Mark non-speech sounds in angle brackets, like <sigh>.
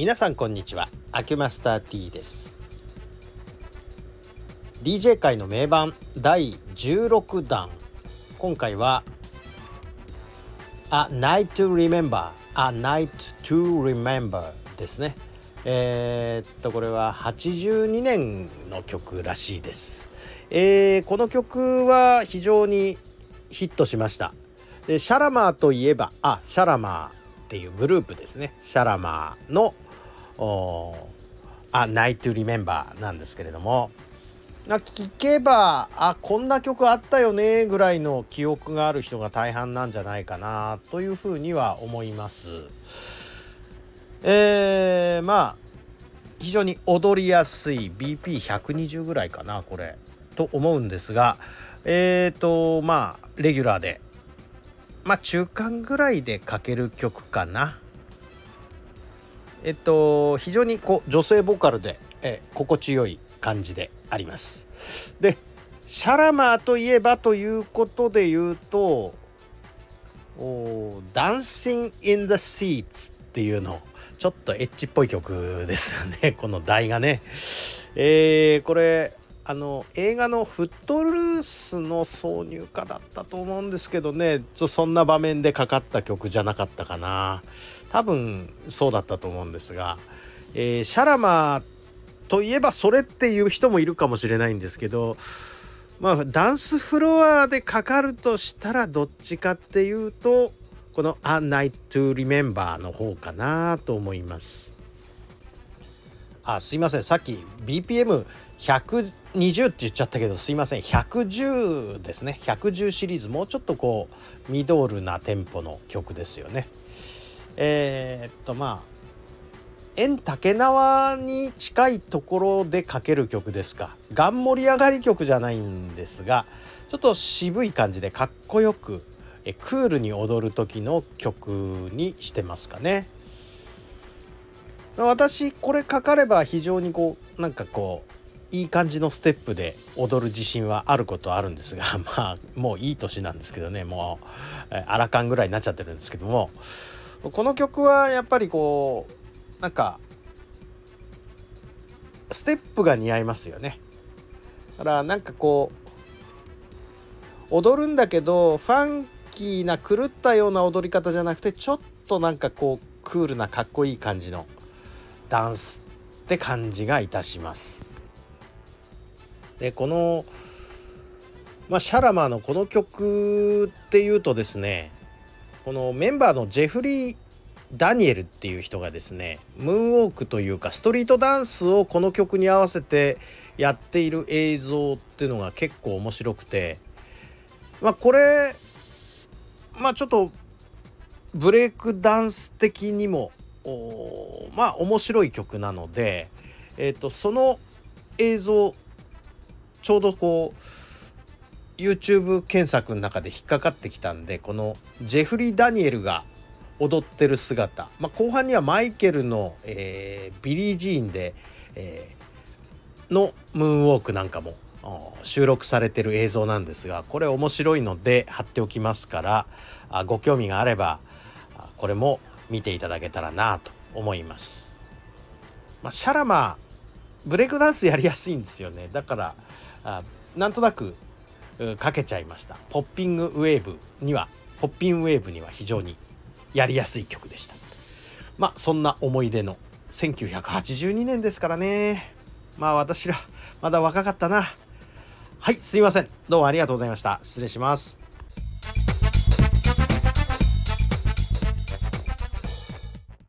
皆さんこんにちは。アキュマスター T です。DJ 界の名盤第16弾。今回は A Night to Remember A Night to Remember ですね。えー、っとこれは82年の曲らしいです、えー、この曲は非常にヒットしました。でシャラマーといえばあシャラマーっていうグループですね。シャラマーの「あ Night to Remember」なんですけれども聞けばあこんな曲あったよねぐらいの記憶がある人が大半なんじゃないかなというふうには思います。えー、まあ非常に踊りやすい BP120 ぐらいかなこれと思うんですがえっ、ー、とまあレギュラーでまあ中間ぐらいで書ける曲かな。えっと非常にこう女性ボーカルでえ心地よい感じであります。でシャラマーといえばということで言うと「ダンシング・イン・ザ・シーツ」っていうのちょっとエッチっぽい曲ですよね <laughs> この題がね。えー、これあの映画の「フットルース」の挿入歌だったと思うんですけどね。そんな場面でかかった曲じゃなかったかな。多分そうだったと思うんですが、えー、シャラマといえばそれっていう人もいるかもしれないんですけどまあダンスフロアでかかるとしたらどっちかっていうとこの「A Night to Remember」の方かなと思います。あすいません。さっき BPM 120って言っちゃったけどすいません。110ですね。110シリーズ。もうちょっとこうミドルなテンポの曲ですよね。えー、っとまあ円竹縄に近いところで書ける曲ですか。がん盛り上がり曲じゃないんですがちょっと渋い感じでかっこよくえクールに踊る時の曲にしてますかね。私これかかれば非常にこうなんかこういい感じのステップで踊る自信はあることはあるんですが <laughs> まあもういい年なんですけどねもうアラカンぐらいになっちゃってるんですけどもこの曲はやっぱりこうなんかステップが似合いますよね。だからなんかこう踊るんだけどファンキーな狂ったような踊り方じゃなくてちょっとなんかこうクールなかっこいい感じのダンスって感じがいたします。でこの、まあ、シャラマーのこの曲っていうとですねこのメンバーのジェフリー・ダニエルっていう人がですねムーンウォークというかストリートダンスをこの曲に合わせてやっている映像っていうのが結構面白くてまあこれまあちょっとブレイクダンス的にもまあ面白い曲なので、えーとその映像ちょうどこう YouTube 検索の中で引っかかってきたんでこのジェフリー・ダニエルが踊ってる姿、まあ、後半にはマイケルの、えー、ビリー・ジーンで、えー、のムーンウォークなんかも収録されてる映像なんですがこれ面白いので貼っておきますからあご興味があればこれも見ていただけたらなと思います。まあ、シャラマブレイクダンスやりやすいんですよね。だからあなんとなくかけちゃいました。ポッピングウェーブにはポッピングウェーブには非常にやりやすい曲でした。まあそんな思い出の1982年ですからね。まあ私らまだ若かったな。はいすいません。どうもありがとうございました。失礼します。